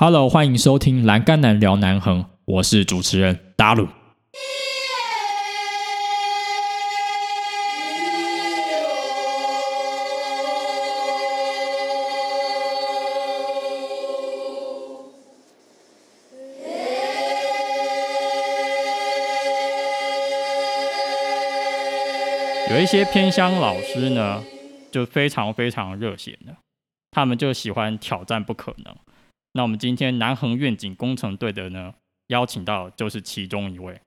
Hello，欢迎收听《栏杆男聊南横》，我是主持人达鲁。有一些偏乡老师呢，就非常非常热血的，他们就喜欢挑战不可能。那我们今天南横愿景工程队的呢，邀请到就是其中一位，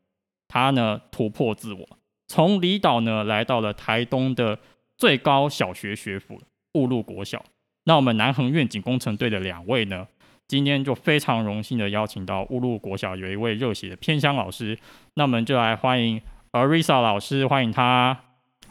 他呢突破自我，从离岛呢来到了台东的最高小学学府雾鹿国小。那我们南横愿景工程队的两位呢，今天就非常荣幸的邀请到雾鹿国小有一位热血的偏乡老师，那我们就来欢迎 Arisa 老师，欢迎他。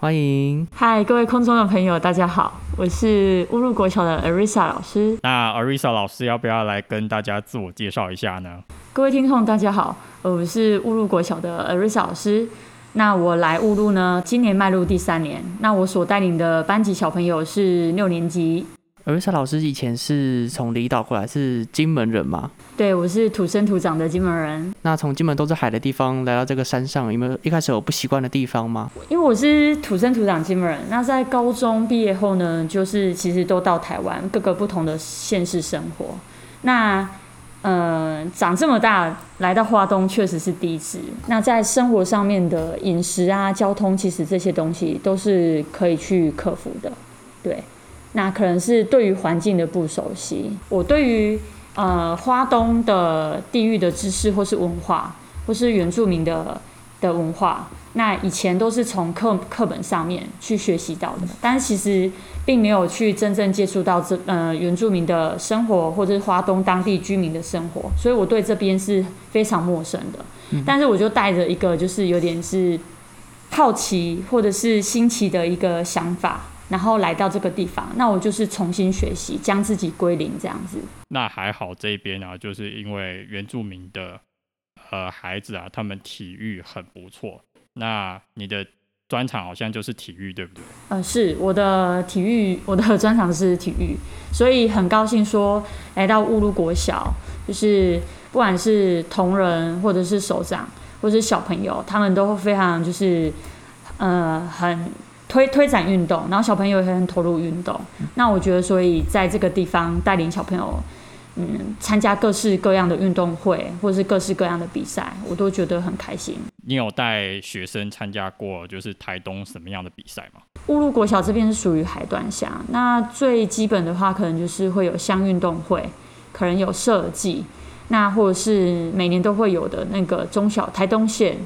欢迎，嗨，各位空中的朋友，大家好，我是乌鲁国小的 Arisa 老师。那 Arisa 老师要不要来跟大家自我介绍一下呢？各位听众，大家好，我是乌鲁国小的 Arisa 老师。那我来乌鲁呢，今年迈入第三年。那我所带领的班级小朋友是六年级。尔瑞莎老师以前是从离岛过来，是金门人吗？对，我是土生土长的金门人。那从金门都是海的地方来到这个山上，有没有一开始有不习惯的地方吗？因为我是土生土长金门人，那在高中毕业后呢，就是其实都到台湾各个不同的县市生活。那呃，长这么大来到花东确实是第一次。那在生活上面的饮食啊、交通，其实这些东西都是可以去克服的。对。那可能是对于环境的不熟悉，我对于呃花东的地域的知识或是文化，或是原住民的的文化，那以前都是从课课本上面去学习到的，但其实并没有去真正接触到这呃原住民的生活，或者是花东当地居民的生活，所以我对这边是非常陌生的。但是我就带着一个就是有点是好奇或者是新奇的一个想法。然后来到这个地方，那我就是重新学习，将自己归零这样子。那还好这边啊，就是因为原住民的呃孩子啊，他们体育很不错。那你的专长好像就是体育，对不对？嗯，是我的体育，我的专长是体育，所以很高兴说来到乌鲁国小，就是不管是同仁或者是首长或者是小朋友，他们都非常就是呃很。推推展运动，然后小朋友也很投入运动。那我觉得，所以在这个地方带领小朋友，嗯，参加各式各样的运动会，或者是各式各样的比赛，我都觉得很开心。你有带学生参加过，就是台东什么样的比赛吗？乌鲁国小这边是属于海端乡，那最基本的话，可能就是会有乡运动会，可能有设计，那或者是每年都会有的那个中小台东县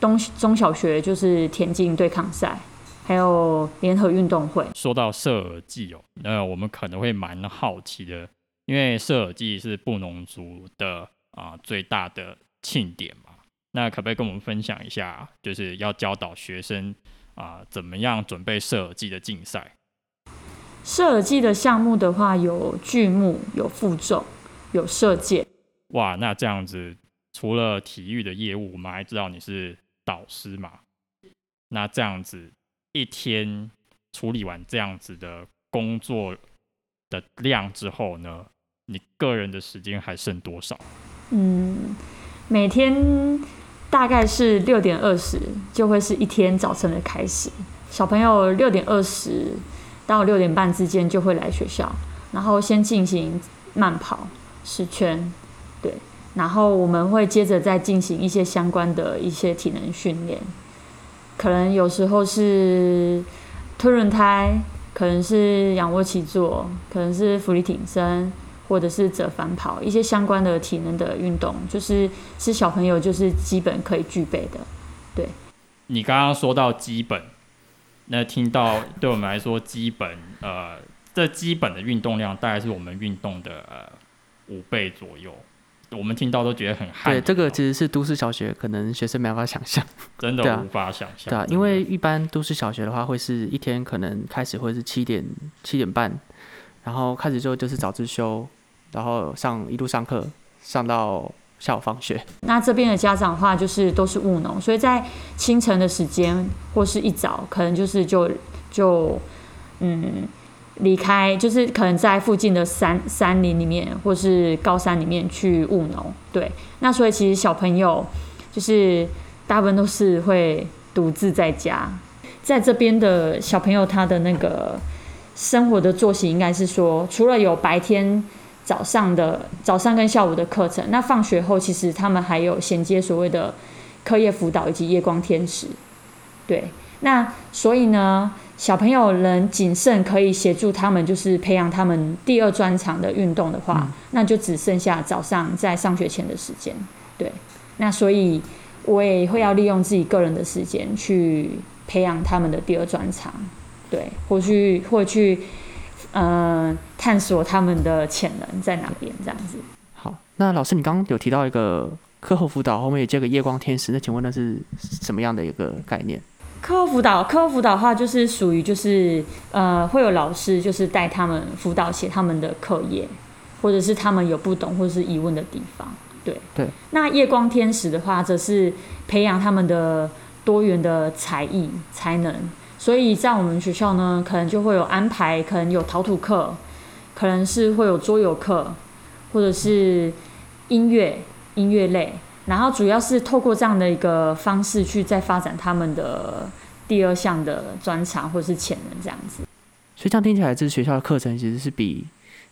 东中小学就是田径对抗赛。还有联合运动会。说到射耳祭哦，那我们可能会蛮好奇的，因为射耳祭是布农族的啊最大的庆典嘛。那可不可以跟我们分享一下，就是要教导学生啊怎么样准备射耳祭的竞赛？射耳祭的项目的话，有锯木、有负重、有射箭。哇，那这样子，除了体育的业务，我们还知道你是导师嘛？那这样子。一天处理完这样子的工作的量之后呢，你个人的时间还剩多少？嗯，每天大概是六点二十就会是一天早晨的开始。小朋友六点二十到六点半之间就会来学校，然后先进行慢跑十圈，对，然后我们会接着再进行一些相关的一些体能训练。可能有时候是推轮胎，可能是仰卧起坐，可能是俯卧撑，或者是折返跑，一些相关的体能的运动，就是是小朋友就是基本可以具备的。对，你刚刚说到基本，那听到对我们来说基本，呃，这基本的运动量大概是我们运动的呃五倍左右。我们听到都觉得很汗。对，这个其实是都市小学，可能学生没办法想象，真的无法想象。对啊，因为一般都市小学的话，会是一天可能开始会是七点七点半，然后开始之后就是早自修，然后上一路上课上到下午放学。那这边的家长的话，就是都是务农，所以在清晨的时间或是一早，可能就是就就嗯离开，就是可能在附近的山山林里面，或是高山里面去务农。对，那所以其实小朋友就是大部分都是会独自在家，在这边的小朋友他的那个生活的作息应该是说，除了有白天早上的早上跟下午的课程，那放学后其实他们还有衔接所谓的课业辅导以及夜光天使。对，那所以呢？小朋友能谨慎可以协助他们，就是培养他们第二专长的运动的话，那就只剩下早上在上学前的时间。对，那所以我也会要利用自己个人的时间去培养他们的第二专长，对，或去或去呃探索他们的潜能在哪边，这样子。好，那老师，你刚刚有提到一个课后辅导，后面也接个夜光天使，那请问那是什么样的一个概念？课后辅导，课后辅导的话，就是属于就是呃，会有老师就是带他们辅导写他们的课业，或者是他们有不懂或者是疑问的地方。对对。那夜光天使的话，则是培养他们的多元的才艺才能。所以在我们学校呢，可能就会有安排，可能有陶土课，可能是会有桌游课，或者是音乐音乐类。然后主要是透过这样的一个方式去再发展他们的第二项的专长或者是潜能这样子。所以这样听起来，这学校的课程其实是比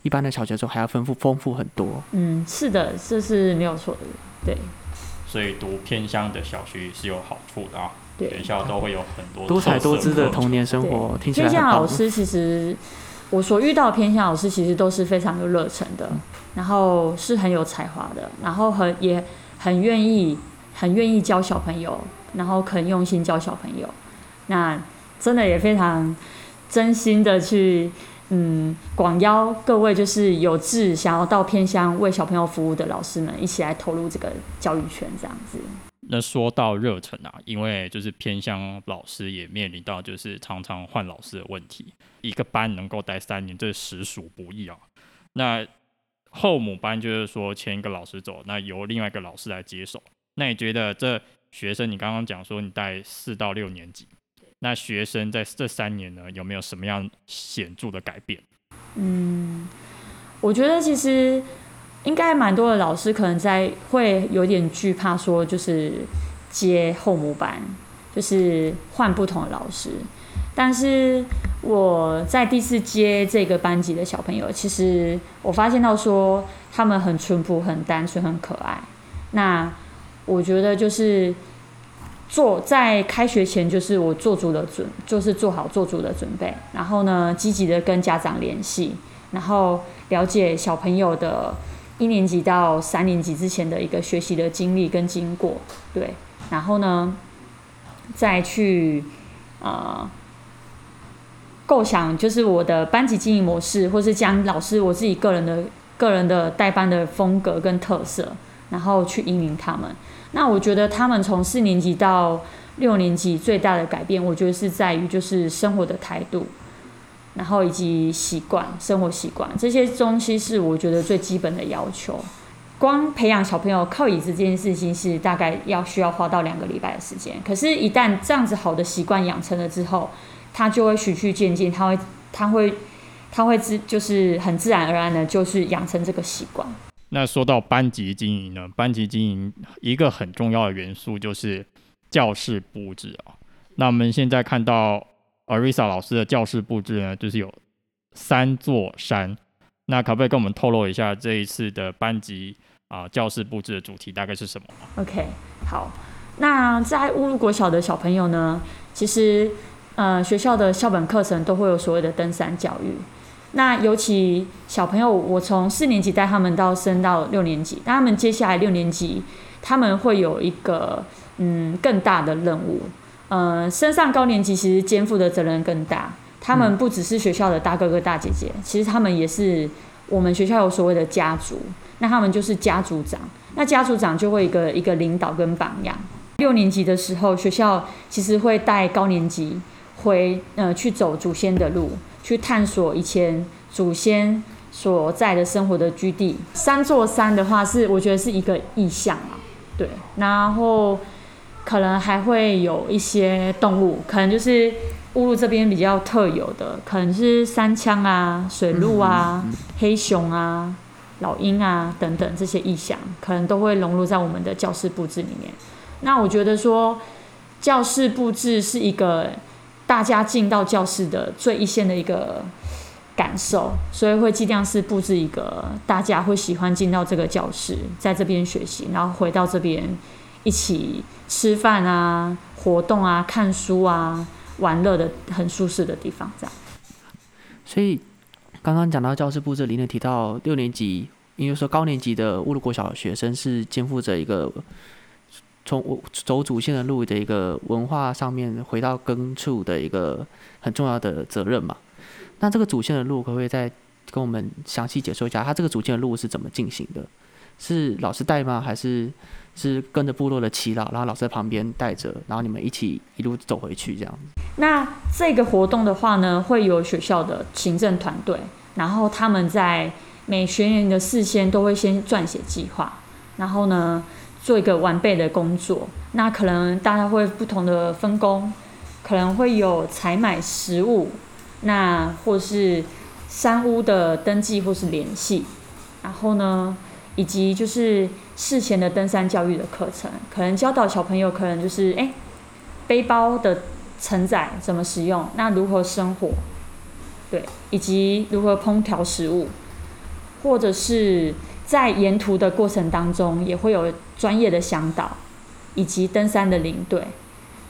一般的小学时候还要丰富丰富很多。嗯，是的，这是没有错的，对。所以读偏乡的小学是有好处的啊，学校都会有很多多彩多姿的童年生活。听起来偏向老师其实我所遇到的偏向老师其实都是非常有热忱的，然后是很有才华的，然后很也。很愿意，很愿意教小朋友，然后很用心教小朋友，那真的也非常真心的去，嗯，广邀各位就是有志想要到偏乡为小朋友服务的老师们，一起来投入这个教育圈，这样子。那说到热忱啊，因为就是偏乡老师也面临到就是常常换老师的问题，一个班能够待三年，这实属不易啊。那后母班就是说，前一个老师走，那由另外一个老师来接手。那你觉得这学生，你刚刚讲说你带四到六年级，那学生在这三年呢，有没有什么样显著的改变？嗯，我觉得其实应该蛮多的老师可能在会有点惧怕，说就是接后母班，就是换不同的老师。但是我在第四接这个班级的小朋友，其实我发现到说他们很淳朴、很单纯、很可爱。那我觉得就是做在开学前，就是我做足了准，就是做好做足的准备。然后呢，积极的跟家长联系，然后了解小朋友的一年级到三年级之前的一个学习的经历跟经过。对，然后呢，再去啊。构想就是我的班级经营模式，或是将老师我自己个人的个人的带班的风格跟特色，然后去引领他们。那我觉得他们从四年级到六年级最大的改变，我觉得是在于就是生活的态度，然后以及习惯生活习惯这些东西是我觉得最基本的要求。光培养小朋友靠椅子这件事情是大概要需要花到两个礼拜的时间，可是，一旦这样子好的习惯养成了之后，他就会循序渐进，他会，他会，他会自就是很自然而然的，就是养成这个习惯。那说到班级经营呢？班级经营一个很重要的元素就是教室布置啊。那我们现在看到 Arisa 老师的教室布置呢，就是有三座山。那可不可以跟我们透露一下这一次的班级啊教室布置的主题大概是什么？OK，好。那在乌鲁国小的小朋友呢，其实。呃，学校的校本课程都会有所谓的登山教育。那尤其小朋友，我从四年级带他们到升到六年级，那他们接下来六年级，他们会有一个嗯更大的任务。呃，升上高年级其实肩负的责任更大。他们不只是学校的大哥哥大姐姐，其实他们也是我们学校有所谓的家族。那他们就是家族长。那家族长就会一个一个领导跟榜样。六年级的时候，学校其实会带高年级。回呃去走祖先的路，去探索以前祖先所在的生活的居地。三座山的话，是我觉得是一个意象啊，对。然后可能还会有一些动物，可能就是乌鲁这边比较特有的，可能是山羌啊、水鹿啊、黑熊啊、老鹰啊等等这些意象，可能都会融入在我们的教室布置里面。那我觉得说，教室布置是一个大家进到教室的最一线的一个感受，所以会尽量是布置一个大家会喜欢进到这个教室，在这边学习，然后回到这边一起吃饭啊、活动啊、看书啊。玩乐的很舒适的地方，这样。所以刚刚讲到教师布置里面提到六年级，因为说高年级的乌鲁国小学生是肩负着一个从走主线的路的一个文化上面回到根处的一个很重要的责任嘛。那这个主线的路可不可以再跟我们详细解说一下？他这个主线的路是怎么进行的？是老师带吗？还是？是跟着部落的祈祷，然后老师在旁边带着，然后你们一起一路走回去这样子。那这个活动的话呢，会有学校的行政团队，然后他们在每学年的事先都会先撰写计划，然后呢做一个完备的工作。那可能大家会不同的分工，可能会有采买食物，那或是山屋的登记或是联系，然后呢。以及就是事前的登山教育的课程，可能教导小朋友，可能就是哎，背包的承载怎么使用，那如何生火，对，以及如何烹调食物，或者是在沿途的过程当中，也会有专业的向导，以及登山的领队，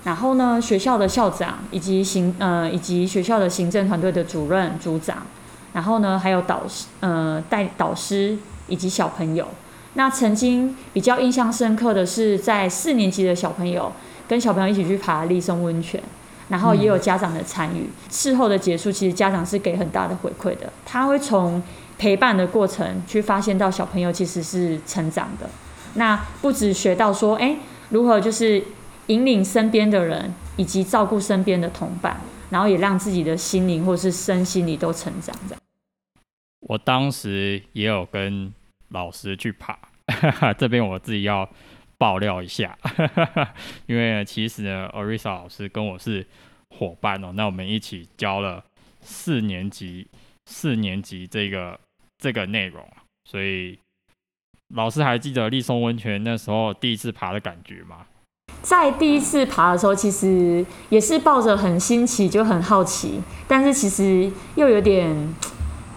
然后呢，学校的校长以及行呃以及学校的行政团队的主任组长，然后呢，还有导师呃带导师。以及小朋友，那曾经比较印象深刻的是，在四年级的小朋友跟小朋友一起去爬立松温泉，然后也有家长的参与。事后的结束，其实家长是给很大的回馈的，他会从陪伴的过程去发现到小朋友其实是成长的。那不止学到说，哎，如何就是引领身边的人，以及照顾身边的同伴，然后也让自己的心灵或是身心里都成长。这样，我当时也有跟。老师去爬，这边我自己要爆料一下，因为其实呢，Arisa 老师跟我是伙伴哦，那我们一起教了四年级四年级这个这个内容，所以老师还记得立松温泉那时候第一次爬的感觉吗？在第一次爬的时候，其实也是抱着很新奇，就很好奇，但是其实又有点。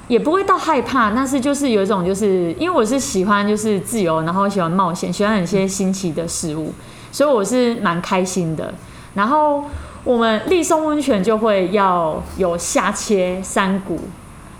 也不会到害怕，但是就是有一种，就是因为我是喜欢就是自由，然后喜欢冒险，喜欢一些新奇的事物，所以我是蛮开心的。然后我们立松温泉就会要有下切山谷，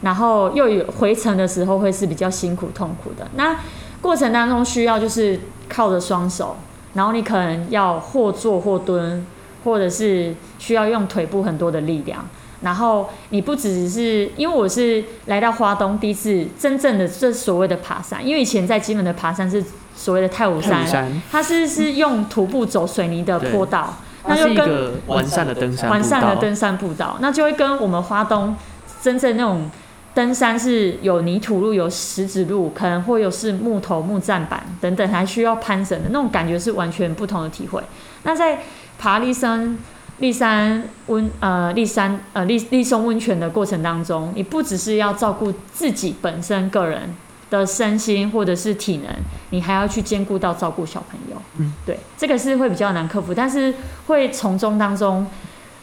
然后又有回程的时候会是比较辛苦痛苦的。那过程当中需要就是靠着双手，然后你可能要或坐或蹲，或者是需要用腿部很多的力量。然后你不只是，因为我是来到花东第一次真正的这所谓的爬山，因为以前在基本的爬山是所谓的太武山，它是是用徒步走水泥的坡道，那就跟完善的登山完善的登山步道，那就会跟我们花东真正那种登山是有泥土路、有石子路，可能会有是木头木栈板等等，还需要攀绳的那种感觉是完全不同的体会。那在爬立山。立山温呃立山呃立立松温泉的过程当中，你不只是要照顾自己本身个人的身心或者是体能，你还要去兼顾到照顾小朋友。嗯，对，这个是会比较难克服，但是会从中当中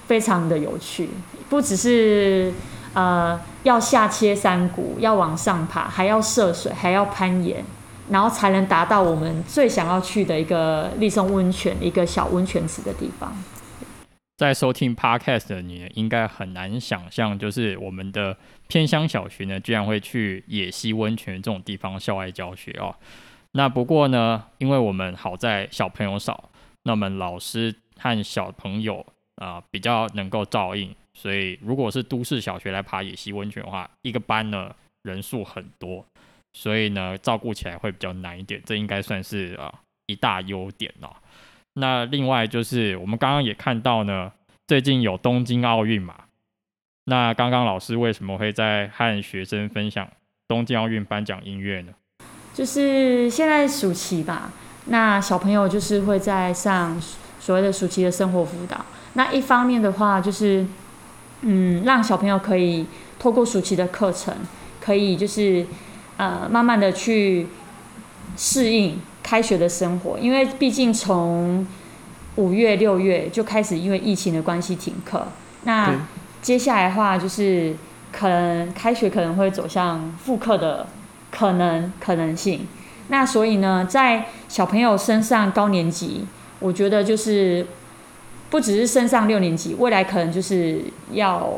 非常的有趣。不只是呃要下切山谷，要往上爬，还要涉水，还要攀岩，然后才能达到我们最想要去的一个立松温泉一个小温泉池的地方。在收听 podcast 的你，应该很难想象，就是我们的偏乡小学呢，居然会去野溪温泉这种地方校外教学哦。那不过呢，因为我们好在小朋友少，那么老师和小朋友啊比较能够照应，所以如果是都市小学来爬野溪温泉的话，一个班呢人数很多，所以呢照顾起来会比较难一点，这应该算是啊一大优点哦。那另外就是我们刚刚也看到呢，最近有东京奥运嘛。那刚刚老师为什么会在和学生分享东京奥运颁奖音乐呢？就是现在暑期吧，那小朋友就是会在上所谓的暑期的生活辅导。那一方面的话，就是嗯，让小朋友可以透过暑期的课程，可以就是呃慢慢的去适应开学的生活，因为毕竟从五月六月就开始因为疫情的关系停课，那接下来的话就是可能开学可能会走向复课的可能可能性，那所以呢，在小朋友升上高年级，我觉得就是不只是升上六年级，未来可能就是要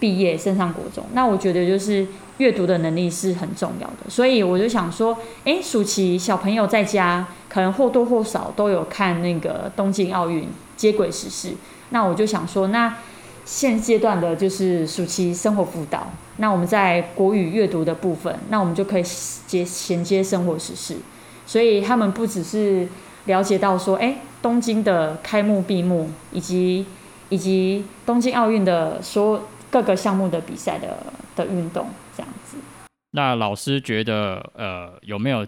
毕业升上国中，那我觉得就是阅读的能力是很重要的，所以我就想说，诶，暑期小朋友在家可能或多或少都有看那个东京奥运接轨时事，那我就想说，那现阶段的就是暑期生活辅导，那我们在国语阅读的部分，那我们就可以接衔接生活时事，所以他们不只是了解到说，诶，东京的开幕闭幕，以及以及东京奥运的所有各个项目的比赛的的运动这样子。那老师觉得，呃，有没有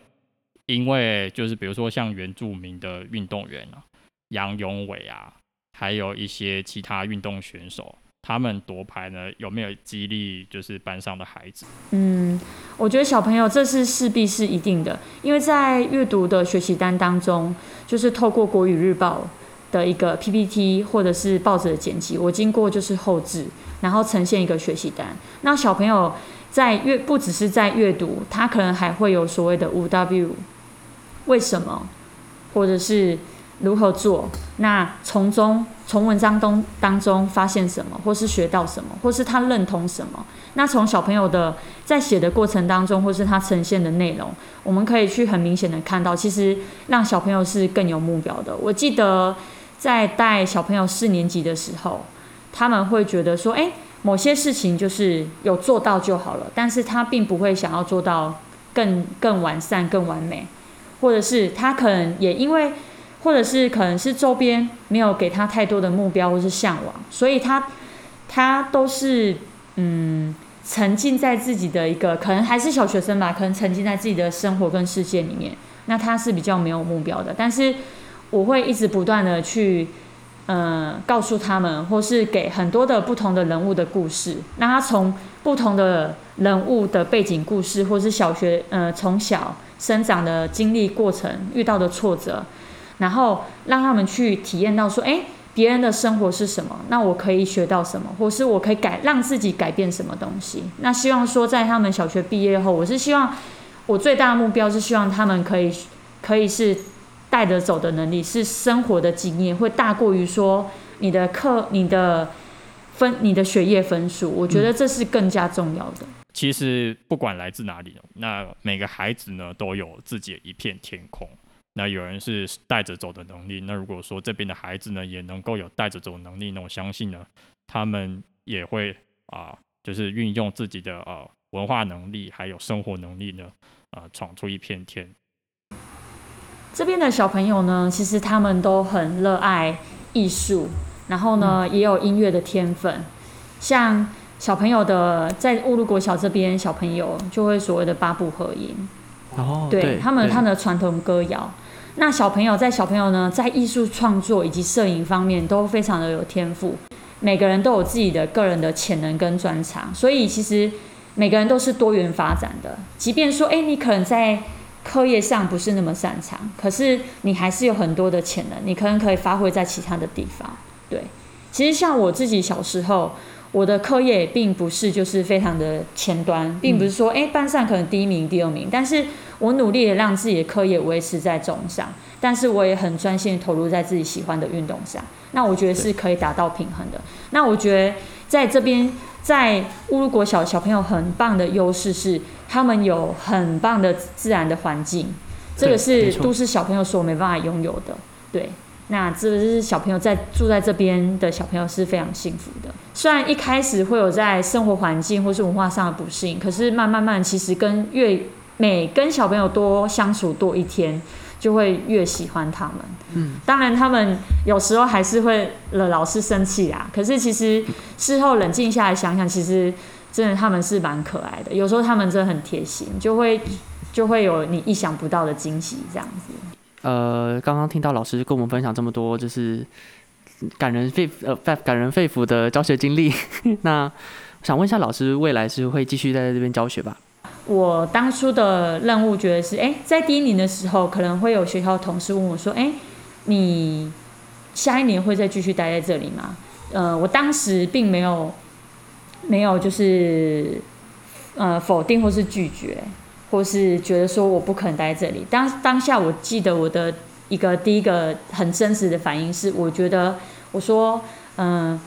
因为就是比如说像原住民的运动员啊，杨永伟啊，还有一些其他运动选手，他们夺牌呢，有没有激励就是班上的孩子？嗯，我觉得小朋友这是势必是一定的，因为在阅读的学习单当中，就是透过国语日报的一个 PPT 或者是报纸的剪辑，我经过就是后置，然后呈现一个学习单。那小朋友在阅不只是在阅读，他可能还会有所谓的五 W，为什么，或者是如何做？那从中从文章中当中发现什么，或是学到什么，或是他认同什么？那从小朋友的在写的过程当中，或是他呈现的内容，我们可以去很明显的看到，其实让小朋友是更有目标的。我记得在带小朋友四年级的时候，他们会觉得说，哎，某些事情就是有做到就好了，但是他并不会想要做到更更完善、更完美，或者是他可能也因为，或者是可能是周边没有给他太多的目标或是向往，所以他他都是嗯沉浸在自己的一个可能还是小学生吧，可能沉浸在自己的生活跟世界里面，那他是比较没有目标的。但是我会一直不断的去呃告诉他们，或是给很多的不同的人物的故事，那他从不同的人物的背景故事，或是小学呃从小生长的经历过程遇到的挫折，然后让他们去体验到说，哎。别人的生活是什么？那我可以学到什么，或是我可以改让自己改变什么东西？那希望说，在他们小学毕业后，我是希望我最大的目标是希望他们可以可以是带着走的能力，是生活的经验会大过于说你的课、你的分、你的学业分数。我觉得这是更加重要的。其实不管来自哪里，那每个孩子呢都有自己一片天空。那有人是带着走的能力，那如果说这边的孩子呢也能够有带着走能力，那我相信呢，他们也会啊，就是运用自己的呃文化能力还有生活能力呢，啊，闯出一片天。这边的小朋友呢，其实他们都很热爱艺术，然后呢也有音乐的天分。像小朋友的在乌鲁国小这边，小朋友就会所谓的八部合音，哦，对他们他们的传统歌谣。那小朋友在小朋友呢，在艺术创作以及摄影方面都非常的有天赋，每个人都有自己的个人的潜能跟专长，所以其实每个人都是多元发展的。即便说，哎，你可能在课业上不是那么擅长，可是你还是有很多的潜能，你可能可以发挥在其他的地方。对，其实像我自己小时候，我的课业并不是就是非常的前端，并不是说，哎，班上可能第一名、第二名，但是。我努力的让自己的课业维持在中上，但是我也很专心投入在自己喜欢的运动上。那我觉得是可以达到平衡的。那我觉得在这边，在乌鲁国小小朋友很棒的优势是，他们有很棒的自然的环境，这个是都市小朋友所没办法拥有的。对，那这个是小朋友在住在这边的小朋友是非常幸福的。虽然一开始会有在生活环境或是文化上的不适应，可是慢慢慢其实跟越每跟小朋友多相处多一天，就会越喜欢他们。嗯，当然他们有时候还是会惹老师生气啦。可是其实事后冷静下来想想，其实真的他们是蛮可爱的。有时候他们真的很贴心，就会就会有你意想不到的惊喜这样子。呃，刚刚听到老师跟我们分享这么多，就是感人肺呃感感人肺腑的教学经历。那想问一下老师，未来是会继续在这边教学吧？我当初的任务觉得是，哎，在第一年的时候，可能会有学校同事问我说，哎，你下一年会再继续待在这里吗？呃，我当时并没有没有就是呃否定或是拒绝，或是觉得说我不可能待在这里。当当下我记得我的一个第一个很真实的反应是，我觉得我说，嗯。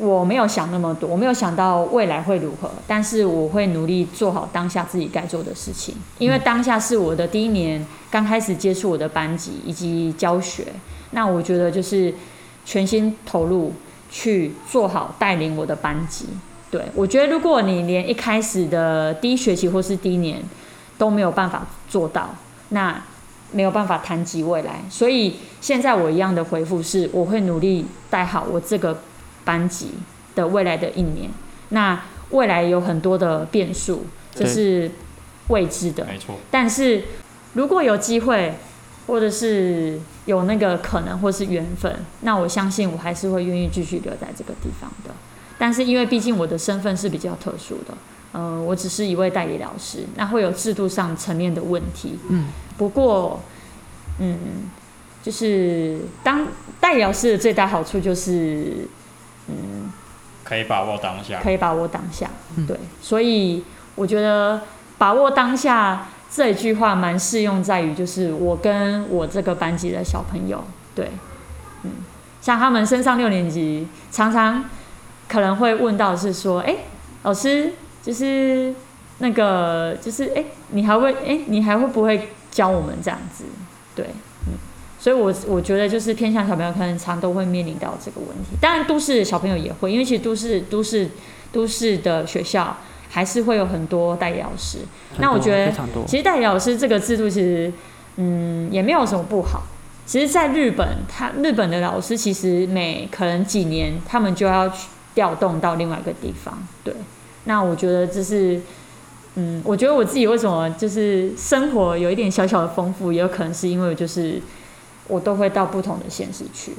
我没有想那么多，我没有想到未来会如何，但是我会努力做好当下自己该做的事情，因为当下是我的第一年，刚开始接触我的班级以及教学，那我觉得就是全心投入去做好带领我的班级。对我觉得，如果你连一开始的第一学期或是第一年都没有办法做到，那没有办法谈及未来。所以现在我一样的回复是，我会努力带好我这个。班级的未来的一年，那未来有很多的变数，这是未知的。没错。但是如果有机会，或者是有那个可能，或是缘分，那我相信我还是会愿意继续留在这个地方的。但是因为毕竟我的身份是比较特殊的，呃，我只是一位代理老师，那会有制度上层面的问题。嗯。不过，嗯，就是当代理老师的最大好处就是。嗯，可以把握当下，可以把握当下，对，所以我觉得把握当下这一句话蛮适用在于，就是我跟我这个班级的小朋友，对，嗯，像他们升上六年级，常常可能会问到是说，哎，老师，就是那个，就是哎，你还会，哎，你还会不会教我们这样子？对。所以，我我觉得就是偏向小朋友，可能常都会面临到这个问题。当然，都市小朋友也会，因为其实都市、都市、都市的学校还是会有很多代理老师。那我觉得，其实代理老师这个制度其实，嗯，也没有什么不好。其实，在日本，他日本的老师其实每可能几年，他们就要去调动到另外一个地方。对，那我觉得这是，嗯，我觉得我自己为什么就是生活有一点小小的丰富，也有可能是因为就是。我都会到不同的县市去。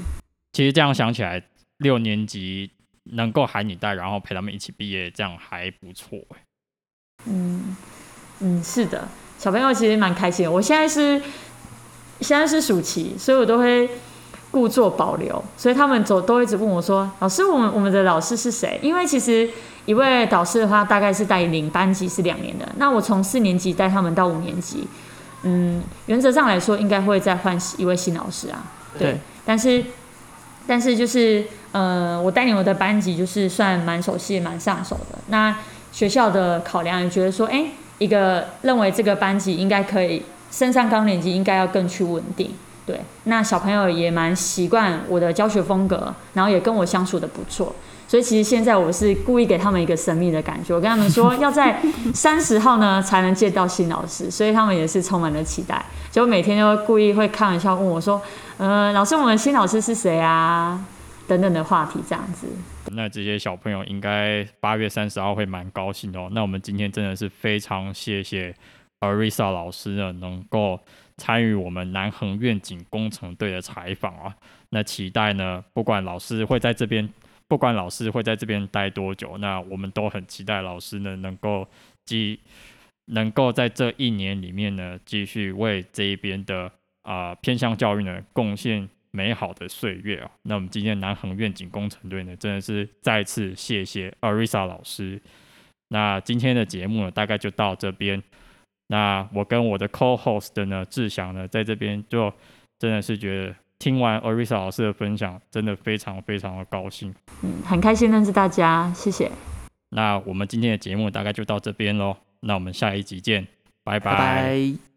其实这样想起来，六年级能够喊你带，然后陪他们一起毕业，这样还不错嗯嗯，是的，小朋友其实蛮开心。我现在是现在是暑期，所以我都会故作保留。所以他们走都一直问我说：“老师，我们我们的老师是谁？”因为其实一位导师的话，大概是带领班级是两年的。那我从四年级带他们到五年级。嗯，原则上来说，应该会再换一位新老师啊。对。但是，但是就是，呃，我带领我的班级，就是算蛮熟悉、蛮上手的。那学校的考量也觉得说，哎，一个认为这个班级应该可以升上高年级，应该要更去稳定。对。那小朋友也蛮习惯我的教学风格，然后也跟我相处的不错。所以其实现在我是故意给他们一个神秘的感觉，我跟他们说要在三十号呢才能见到新老师，所以他们也是充满了期待，就每天都故意会开玩笑问我说：“呃，老师，我们新老师是谁啊？”等等的话题这样子。那这些小朋友应该八月三十号会蛮高兴哦。那我们今天真的是非常谢谢 Arisa 老师呢，能够参与我们南恒愿景工程队的采访啊。那期待呢，不管老师会在这边。不管老师会在这边待多久，那我们都很期待老师呢能够继能够在这一年里面呢继续为这一边的啊偏向教育呢贡献美好的岁月啊。那我们今天南航愿景工程队呢真的是再次谢谢 Arisa 老师。那今天的节目呢大概就到这边。那我跟我的 Co-host 呢志祥呢在这边就真的是觉得。听完 Arisa 老师的分享，真的非常非常的高兴。嗯，很开心认识大家，谢谢。那我们今天的节目大概就到这边喽，那我们下一集见，拜拜。